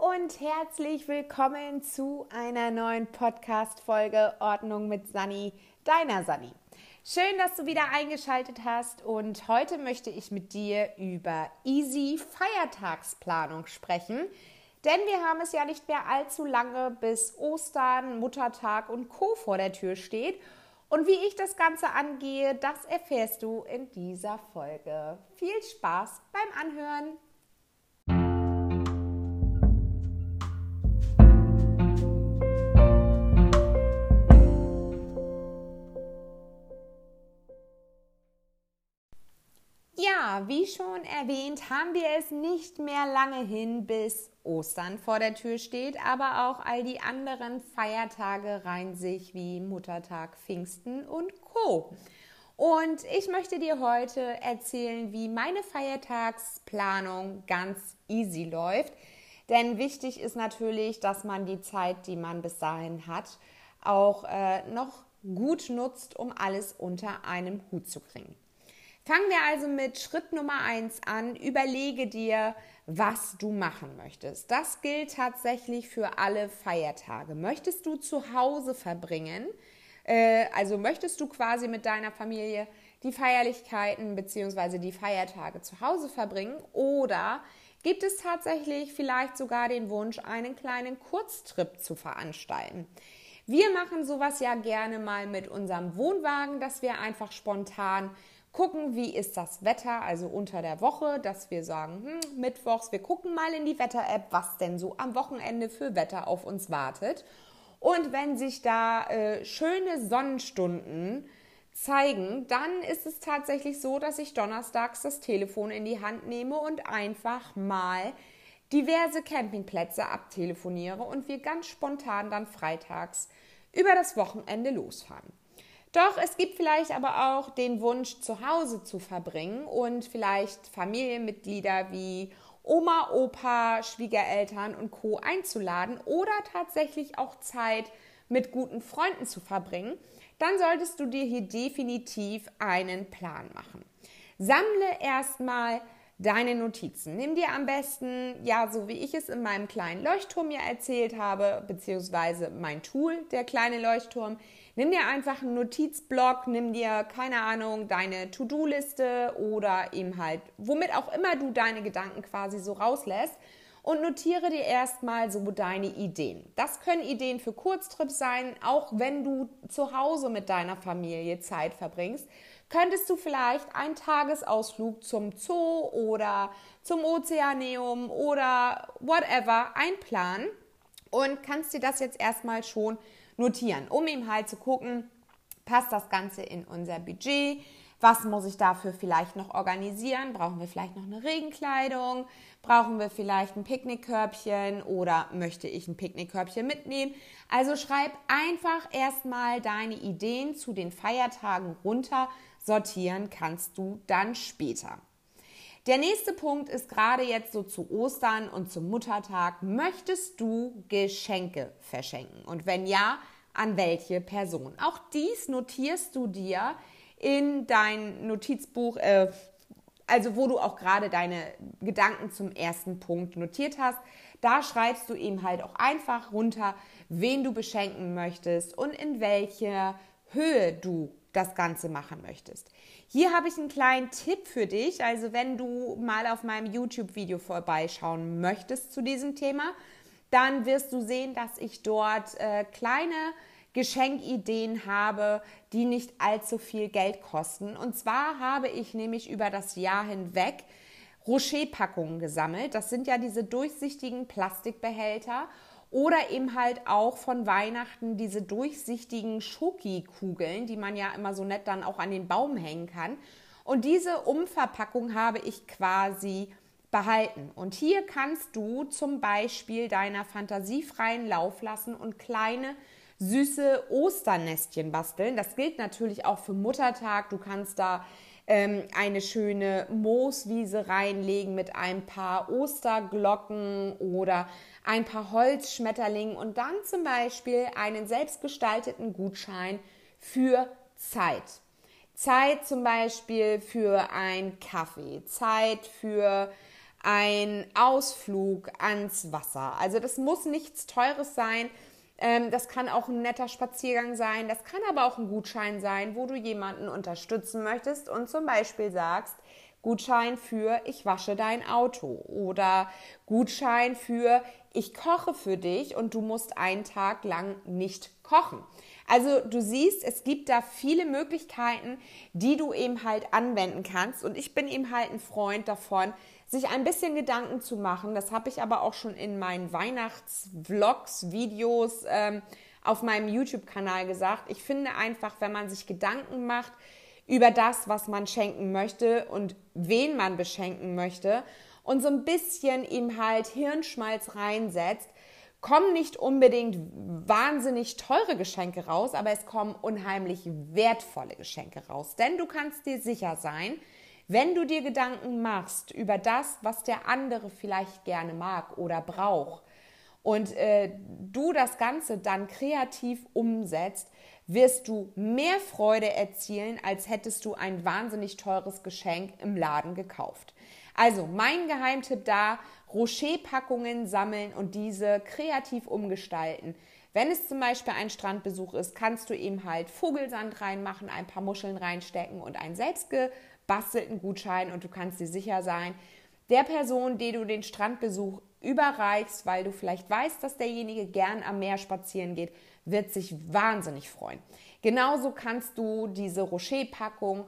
und herzlich willkommen zu einer neuen Podcast-Folge Ordnung mit Sani, deiner Sani. Schön, dass du wieder eingeschaltet hast und heute möchte ich mit dir über Easy Feiertagsplanung sprechen. Denn wir haben es ja nicht mehr allzu lange, bis Ostern, Muttertag und Co. vor der Tür steht. Und wie ich das Ganze angehe, das erfährst du in dieser Folge. Viel Spaß beim Anhören! Wie schon erwähnt, haben wir es nicht mehr lange hin, bis Ostern vor der Tür steht, aber auch all die anderen Feiertage reihen sich wie Muttertag, Pfingsten und Co. Und ich möchte dir heute erzählen, wie meine Feiertagsplanung ganz easy läuft. Denn wichtig ist natürlich, dass man die Zeit, die man bis dahin hat, auch äh, noch gut nutzt, um alles unter einem Hut zu kriegen. Fangen wir also mit Schritt Nummer eins an. Überlege dir, was du machen möchtest. Das gilt tatsächlich für alle Feiertage. Möchtest du zu Hause verbringen? Äh, also möchtest du quasi mit deiner Familie die Feierlichkeiten bzw. die Feiertage zu Hause verbringen? Oder gibt es tatsächlich vielleicht sogar den Wunsch, einen kleinen Kurztrip zu veranstalten? Wir machen sowas ja gerne mal mit unserem Wohnwagen, dass wir einfach spontan gucken, wie ist das Wetter, also unter der Woche, dass wir sagen, hm, Mittwochs, wir gucken mal in die Wetter-App, was denn so am Wochenende für Wetter auf uns wartet. Und wenn sich da äh, schöne Sonnenstunden zeigen, dann ist es tatsächlich so, dass ich donnerstags das Telefon in die Hand nehme und einfach mal diverse Campingplätze abtelefoniere und wir ganz spontan dann freitags über das Wochenende losfahren. Doch es gibt vielleicht aber auch den Wunsch, zu Hause zu verbringen und vielleicht Familienmitglieder wie Oma, Opa, Schwiegereltern und Co. einzuladen oder tatsächlich auch Zeit mit guten Freunden zu verbringen, dann solltest du dir hier definitiv einen Plan machen. Sammle erstmal deine Notizen. Nimm dir am besten, ja, so wie ich es in meinem kleinen Leuchtturm mir erzählt habe, beziehungsweise mein Tool, der kleine Leuchtturm. Nimm dir einfach einen Notizblock, nimm dir, keine Ahnung, deine To-Do-Liste oder eben halt, womit auch immer du deine Gedanken quasi so rauslässt und notiere dir erstmal so deine Ideen. Das können Ideen für Kurztrips sein, auch wenn du zu Hause mit deiner Familie Zeit verbringst. Könntest du vielleicht einen Tagesausflug zum Zoo oder zum Ozeaneum oder whatever einplanen und kannst dir das jetzt erstmal schon notieren, um eben halt zu gucken, passt das Ganze in unser Budget? Was muss ich dafür vielleicht noch organisieren? Brauchen wir vielleicht noch eine Regenkleidung? Brauchen wir vielleicht ein Picknickkörbchen oder möchte ich ein Picknickkörbchen mitnehmen? Also schreib einfach erstmal deine Ideen zu den Feiertagen runter. Sortieren kannst du dann später. Der nächste Punkt ist gerade jetzt so zu Ostern und zum Muttertag. Möchtest du Geschenke verschenken? Und wenn ja, an welche Person? Auch dies notierst du dir in dein Notizbuch, äh, also wo du auch gerade deine Gedanken zum ersten Punkt notiert hast. Da schreibst du eben halt auch einfach runter, wen du beschenken möchtest und in welcher Höhe du das Ganze machen möchtest. Hier habe ich einen kleinen Tipp für dich. Also wenn du mal auf meinem YouTube-Video vorbeischauen möchtest zu diesem Thema, dann wirst du sehen, dass ich dort äh, kleine Geschenkideen habe, die nicht allzu viel Geld kosten. Und zwar habe ich nämlich über das Jahr hinweg Rocher-Packungen gesammelt. Das sind ja diese durchsichtigen Plastikbehälter oder eben halt auch von Weihnachten diese durchsichtigen Schoki-Kugeln, die man ja immer so nett dann auch an den Baum hängen kann. Und diese Umverpackung habe ich quasi behalten. Und hier kannst du zum Beispiel deiner Fantasie freien Lauf lassen und kleine süße Osternestchen basteln. Das gilt natürlich auch für Muttertag. Du kannst da ähm, eine schöne Mooswiese reinlegen mit ein paar Osterglocken oder ein paar Holzschmetterlingen und dann zum Beispiel einen selbstgestalteten Gutschein für Zeit. Zeit zum Beispiel für ein Kaffee, Zeit für ein Ausflug ans Wasser. Also das muss nichts Teures sein. Ähm, das kann auch ein netter Spaziergang sein. Das kann aber auch ein Gutschein sein, wo du jemanden unterstützen möchtest und zum Beispiel sagst, Gutschein für ich wasche dein Auto oder Gutschein für ich koche für dich und du musst einen Tag lang nicht kochen. Also du siehst, es gibt da viele Möglichkeiten, die du eben halt anwenden kannst. Und ich bin eben halt ein Freund davon, sich ein bisschen Gedanken zu machen. Das habe ich aber auch schon in meinen Weihnachtsvlogs, Videos ähm, auf meinem YouTube-Kanal gesagt. Ich finde einfach, wenn man sich Gedanken macht über das, was man schenken möchte und wen man beschenken möchte und so ein bisschen eben halt Hirnschmalz reinsetzt, kommen nicht unbedingt wahnsinnig teure Geschenke raus, aber es kommen unheimlich wertvolle Geschenke raus. Denn du kannst dir sicher sein, wenn du dir Gedanken machst über das, was der andere vielleicht gerne mag oder braucht, und äh, du das Ganze dann kreativ umsetzt, wirst du mehr Freude erzielen, als hättest du ein wahnsinnig teures Geschenk im Laden gekauft. Also mein Geheimtipp da, Rocher-Packungen sammeln und diese kreativ umgestalten. Wenn es zum Beispiel ein Strandbesuch ist, kannst du eben halt Vogelsand reinmachen, ein paar Muscheln reinstecken und einen selbstgebastelten Gutschein und du kannst dir sicher sein, der Person, die du den Strandbesuch überreichst, weil du vielleicht weißt, dass derjenige gern am Meer spazieren geht, wird sich wahnsinnig freuen. Genauso kannst du diese Rocher-Packung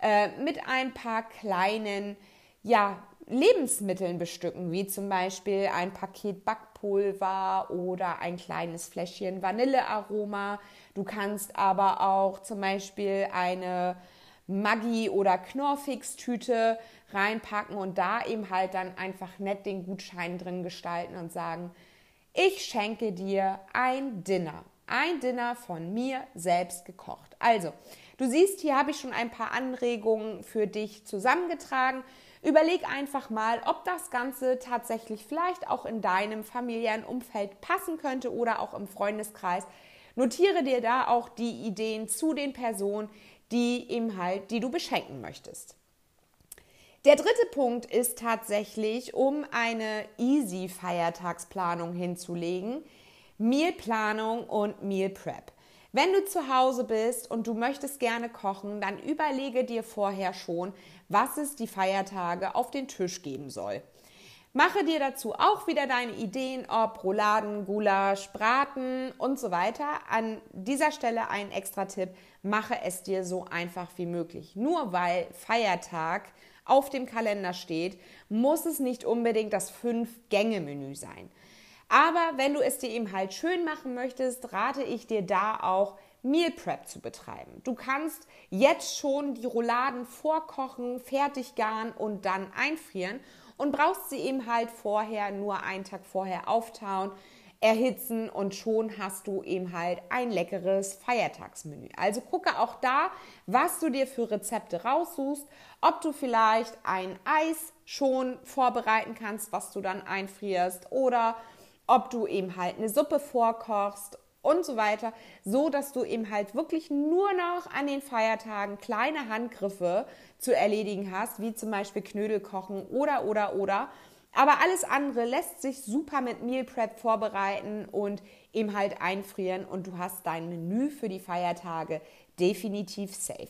äh, mit ein paar kleinen ja, Lebensmitteln bestücken, wie zum Beispiel ein Paket Backpulver oder ein kleines Fläschchen Vanillearoma. Du kannst aber auch zum Beispiel eine Maggi- oder Knorrfix-Tüte reinpacken und da eben halt dann einfach nett den Gutschein drin gestalten und sagen, ich schenke dir ein Dinner. Ein Dinner von mir selbst gekocht. Also, du siehst, hier habe ich schon ein paar Anregungen für dich zusammengetragen. Überleg einfach mal, ob das Ganze tatsächlich vielleicht auch in deinem familiären Umfeld passen könnte oder auch im Freundeskreis. Notiere dir da auch die Ideen zu den Personen, die eben halt, die du beschenken möchtest. Der dritte Punkt ist tatsächlich, um eine easy Feiertagsplanung hinzulegen, Mealplanung und Meal Prep. Wenn du zu Hause bist und du möchtest gerne kochen, dann überlege dir vorher schon, was es die Feiertage auf den Tisch geben soll. Mache dir dazu auch wieder deine Ideen, ob Rouladen, Gulasch, Braten und so weiter. An dieser Stelle ein extra Tipp, mache es dir so einfach wie möglich. Nur weil Feiertag auf dem Kalender steht, muss es nicht unbedingt das Fünf-Gänge-Menü sein. Aber wenn du es dir eben halt schön machen möchtest, rate ich dir da auch Meal Prep zu betreiben. Du kannst jetzt schon die Rouladen vorkochen, fertig garen und dann einfrieren und brauchst sie eben halt vorher nur einen Tag vorher auftauen, erhitzen und schon hast du eben halt ein leckeres Feiertagsmenü. Also gucke auch da, was du dir für Rezepte raussuchst, ob du vielleicht ein Eis schon vorbereiten kannst, was du dann einfrierst oder ob du eben halt eine Suppe vorkochst und so weiter, so dass du eben halt wirklich nur noch an den Feiertagen kleine Handgriffe zu erledigen hast, wie zum Beispiel Knödel kochen oder oder oder. Aber alles andere lässt sich super mit Meal Prep vorbereiten und eben halt einfrieren und du hast dein Menü für die Feiertage definitiv safe.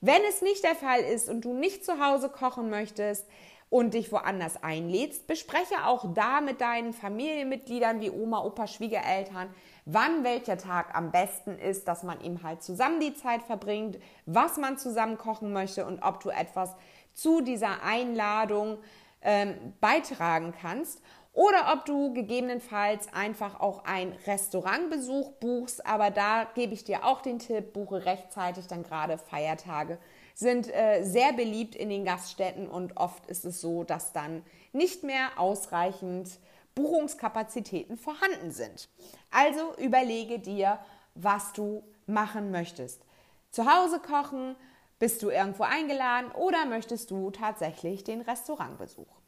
Wenn es nicht der Fall ist und du nicht zu Hause kochen möchtest, und dich woanders einlädst, bespreche auch da mit deinen Familienmitgliedern wie Oma, Opa, Schwiegereltern, wann welcher Tag am besten ist, dass man eben halt zusammen die Zeit verbringt, was man zusammen kochen möchte und ob du etwas zu dieser Einladung ähm, beitragen kannst oder ob du gegebenenfalls einfach auch ein Restaurantbesuch buchst. Aber da gebe ich dir auch den Tipp, buche rechtzeitig dann gerade Feiertage sind äh, sehr beliebt in den Gaststätten und oft ist es so, dass dann nicht mehr ausreichend Buchungskapazitäten vorhanden sind. Also überlege dir, was du machen möchtest. Zu Hause kochen, bist du irgendwo eingeladen oder möchtest du tatsächlich den Restaurantbesuch?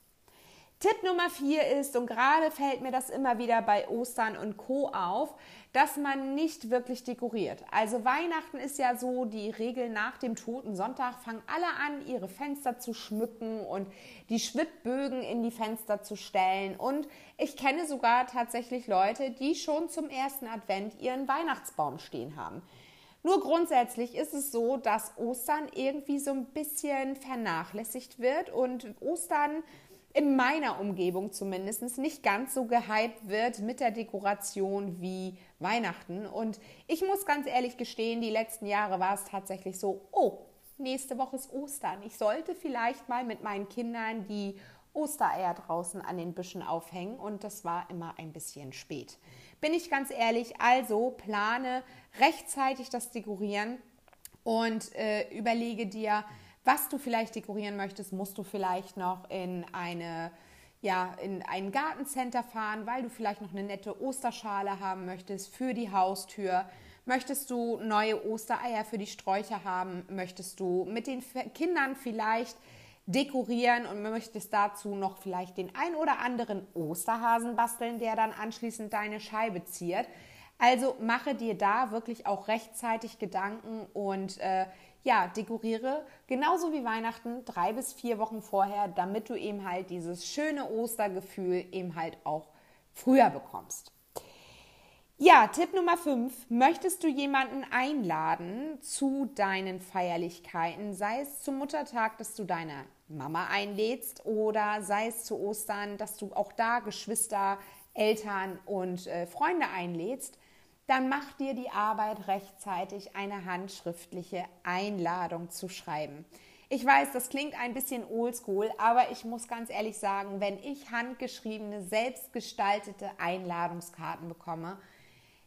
Tipp Nummer vier ist, und gerade fällt mir das immer wieder bei Ostern und Co. auf, dass man nicht wirklich dekoriert. Also Weihnachten ist ja so die Regel nach dem Toten Sonntag fangen alle an, ihre Fenster zu schmücken und die Schwibbögen in die Fenster zu stellen. Und ich kenne sogar tatsächlich Leute, die schon zum ersten Advent ihren Weihnachtsbaum stehen haben. Nur grundsätzlich ist es so, dass Ostern irgendwie so ein bisschen vernachlässigt wird und Ostern in meiner Umgebung zumindest nicht ganz so gehypt wird mit der Dekoration wie Weihnachten. Und ich muss ganz ehrlich gestehen, die letzten Jahre war es tatsächlich so, oh, nächste Woche ist Ostern. Ich sollte vielleicht mal mit meinen Kindern die Ostereier draußen an den Büschen aufhängen und das war immer ein bisschen spät. Bin ich ganz ehrlich, also plane rechtzeitig das Dekorieren und äh, überlege dir, was du vielleicht dekorieren möchtest, musst du vielleicht noch in eine ja, in ein Gartencenter fahren, weil du vielleicht noch eine nette Osterschale haben möchtest für die Haustür. Möchtest du neue Ostereier für die Sträucher haben? Möchtest du mit den Kindern vielleicht dekorieren und möchtest dazu noch vielleicht den ein oder anderen Osterhasen basteln, der dann anschließend deine Scheibe ziert? Also mache dir da wirklich auch rechtzeitig Gedanken und äh, ja, dekoriere genauso wie Weihnachten drei bis vier Wochen vorher, damit du eben halt dieses schöne Ostergefühl eben halt auch früher bekommst. Ja, Tipp Nummer 5. Möchtest du jemanden einladen zu deinen Feierlichkeiten, sei es zum Muttertag, dass du deine Mama einlädst oder sei es zu Ostern, dass du auch da Geschwister, Eltern und äh, Freunde einlädst, dann mach dir die Arbeit rechtzeitig eine handschriftliche Einladung zu schreiben. Ich weiß, das klingt ein bisschen oldschool, aber ich muss ganz ehrlich sagen, wenn ich handgeschriebene, selbstgestaltete Einladungskarten bekomme,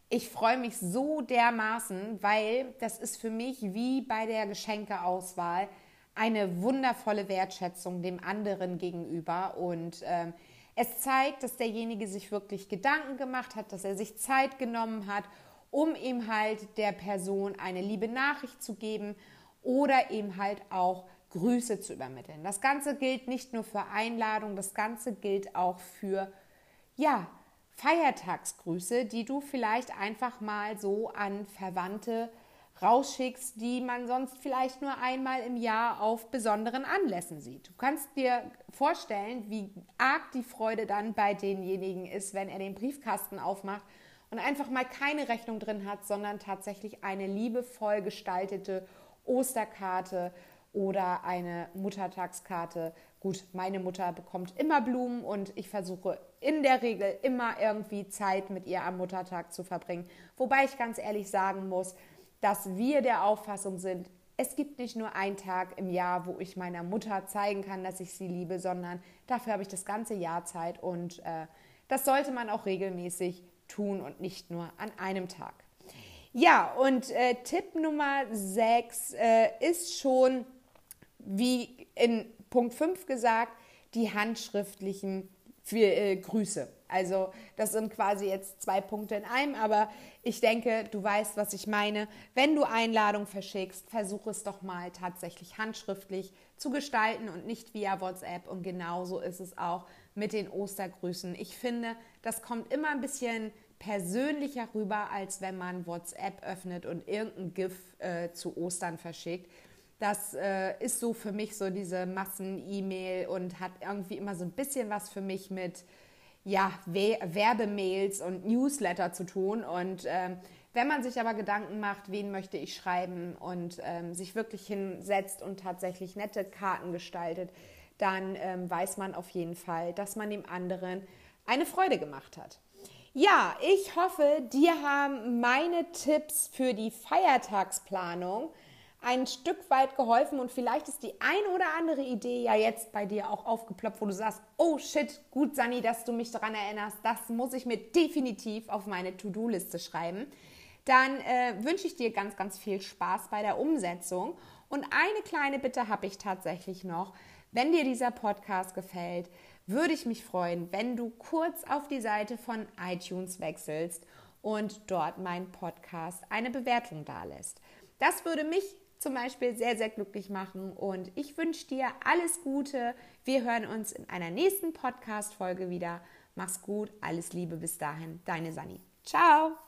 ich freue mich so dermaßen, weil das ist für mich wie bei der Geschenkeauswahl eine wundervolle Wertschätzung dem anderen gegenüber und äh, es zeigt, dass derjenige sich wirklich Gedanken gemacht hat, dass er sich Zeit genommen hat, um ihm halt der Person eine liebe Nachricht zu geben oder eben halt auch Grüße zu übermitteln. Das Ganze gilt nicht nur für Einladungen, das Ganze gilt auch für, ja, Feiertagsgrüße, die du vielleicht einfach mal so an Verwandte rausschickst, die man sonst vielleicht nur einmal im Jahr auf besonderen Anlässen sieht. Du kannst dir vorstellen, wie arg die Freude dann bei denjenigen ist, wenn er den Briefkasten aufmacht und einfach mal keine Rechnung drin hat, sondern tatsächlich eine liebevoll gestaltete Osterkarte oder eine Muttertagskarte. Gut, meine Mutter bekommt immer Blumen und ich versuche in der Regel immer irgendwie Zeit mit ihr am Muttertag zu verbringen. Wobei ich ganz ehrlich sagen muss, dass wir der Auffassung sind, es gibt nicht nur einen Tag im Jahr, wo ich meiner Mutter zeigen kann, dass ich sie liebe, sondern dafür habe ich das ganze Jahr Zeit und äh, das sollte man auch regelmäßig tun und nicht nur an einem Tag. Ja, und äh, Tipp Nummer 6 äh, ist schon, wie in Punkt 5 gesagt, die handschriftlichen für, äh, Grüße. Also das sind quasi jetzt zwei Punkte in einem, aber ich denke, du weißt, was ich meine. Wenn du Einladung verschickst, versuch es doch mal tatsächlich handschriftlich zu gestalten und nicht via WhatsApp. Und genauso ist es auch mit den Ostergrüßen. Ich finde, das kommt immer ein bisschen persönlicher rüber, als wenn man WhatsApp öffnet und irgendein GIF äh, zu Ostern verschickt. Das äh, ist so für mich so diese Massen-E-Mail und hat irgendwie immer so ein bisschen was für mich mit ja, Werbemails und Newsletter zu tun. Und ähm, wenn man sich aber Gedanken macht, wen möchte ich schreiben und ähm, sich wirklich hinsetzt und tatsächlich nette Karten gestaltet, dann ähm, weiß man auf jeden Fall, dass man dem anderen eine Freude gemacht hat. Ja, ich hoffe, dir haben meine Tipps für die Feiertagsplanung ein Stück weit geholfen und vielleicht ist die ein oder andere Idee ja jetzt bei dir auch aufgeploppt, wo du sagst, oh shit, gut Sani, dass du mich daran erinnerst, das muss ich mir definitiv auf meine To-Do-Liste schreiben. Dann äh, wünsche ich dir ganz, ganz viel Spaß bei der Umsetzung. Und eine kleine Bitte habe ich tatsächlich noch. Wenn dir dieser Podcast gefällt, würde ich mich freuen, wenn du kurz auf die Seite von iTunes wechselst und dort meinen Podcast eine Bewertung dalässt. Das würde mich zum Beispiel sehr, sehr glücklich machen. Und ich wünsche dir alles Gute. Wir hören uns in einer nächsten Podcast-Folge wieder. Mach's gut, alles Liebe bis dahin. Deine Sani. Ciao!